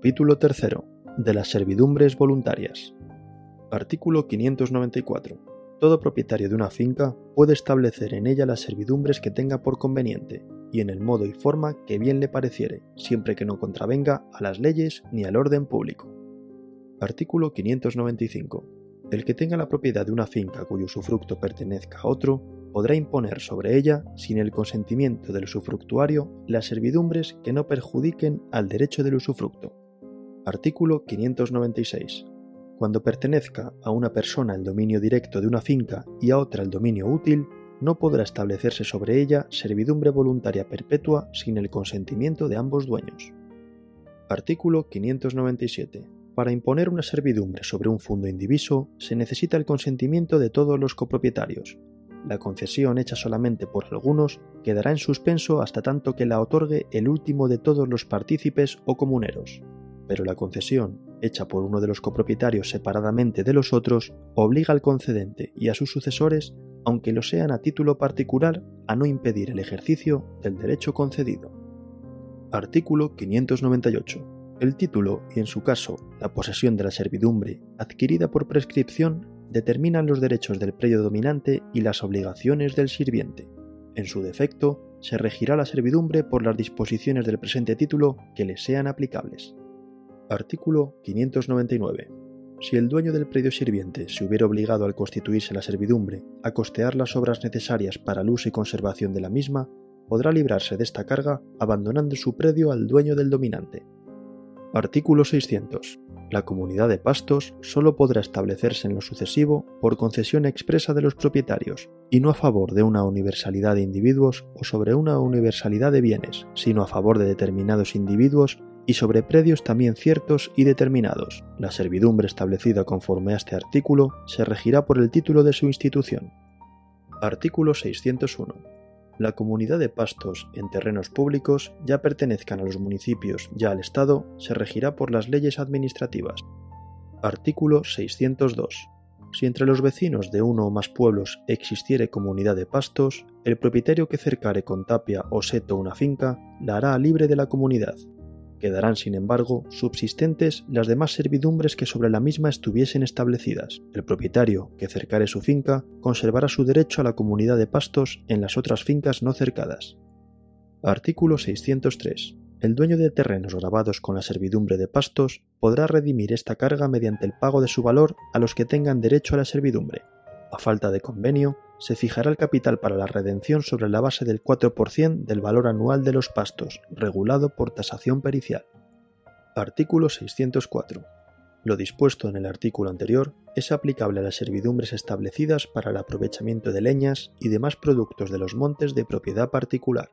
Capítulo 3. De las servidumbres voluntarias. Artículo 594. Todo propietario de una finca puede establecer en ella las servidumbres que tenga por conveniente y en el modo y forma que bien le pareciere, siempre que no contravenga a las leyes ni al orden público. Artículo 595. El que tenga la propiedad de una finca cuyo usufructo pertenezca a otro podrá imponer sobre ella, sin el consentimiento del usufructuario, las servidumbres que no perjudiquen al derecho del usufructo. Artículo 596. Cuando pertenezca a una persona el dominio directo de una finca y a otra el dominio útil, no podrá establecerse sobre ella servidumbre voluntaria perpetua sin el consentimiento de ambos dueños. Artículo 597. Para imponer una servidumbre sobre un fondo indiviso se necesita el consentimiento de todos los copropietarios, la concesión hecha solamente por algunos quedará en suspenso hasta tanto que la otorgue el último de todos los partícipes o comuneros. Pero la concesión, hecha por uno de los copropietarios separadamente de los otros, obliga al concedente y a sus sucesores, aunque lo sean a título particular, a no impedir el ejercicio del derecho concedido. Artículo 598. El título y, en su caso, la posesión de la servidumbre adquirida por prescripción determinan los derechos del predio dominante y las obligaciones del sirviente. En su defecto, se regirá la servidumbre por las disposiciones del presente título que le sean aplicables. Artículo 599. Si el dueño del predio sirviente se hubiera obligado al constituirse la servidumbre a costear las obras necesarias para el uso y conservación de la misma, podrá librarse de esta carga abandonando su predio al dueño del dominante. Artículo 600 la comunidad de pastos solo podrá establecerse en lo sucesivo por concesión expresa de los propietarios, y no a favor de una universalidad de individuos o sobre una universalidad de bienes, sino a favor de determinados individuos y sobre predios también ciertos y determinados. La servidumbre establecida conforme a este artículo se regirá por el título de su institución. Artículo 601 la comunidad de pastos en terrenos públicos, ya pertenezcan a los municipios, ya al Estado, se regirá por las leyes administrativas. Artículo 602. Si entre los vecinos de uno o más pueblos existiere comunidad de pastos, el propietario que cercare con tapia o seto una finca la hará libre de la comunidad, Quedarán, sin embargo, subsistentes las demás servidumbres que sobre la misma estuviesen establecidas. El propietario que cercare su finca conservará su derecho a la comunidad de pastos en las otras fincas no cercadas. Artículo 603. El dueño de terrenos grabados con la servidumbre de pastos podrá redimir esta carga mediante el pago de su valor a los que tengan derecho a la servidumbre. A falta de convenio, se fijará el capital para la redención sobre la base del 4% del valor anual de los pastos, regulado por tasación pericial. Artículo 604. Lo dispuesto en el artículo anterior es aplicable a las servidumbres establecidas para el aprovechamiento de leñas y demás productos de los montes de propiedad particular.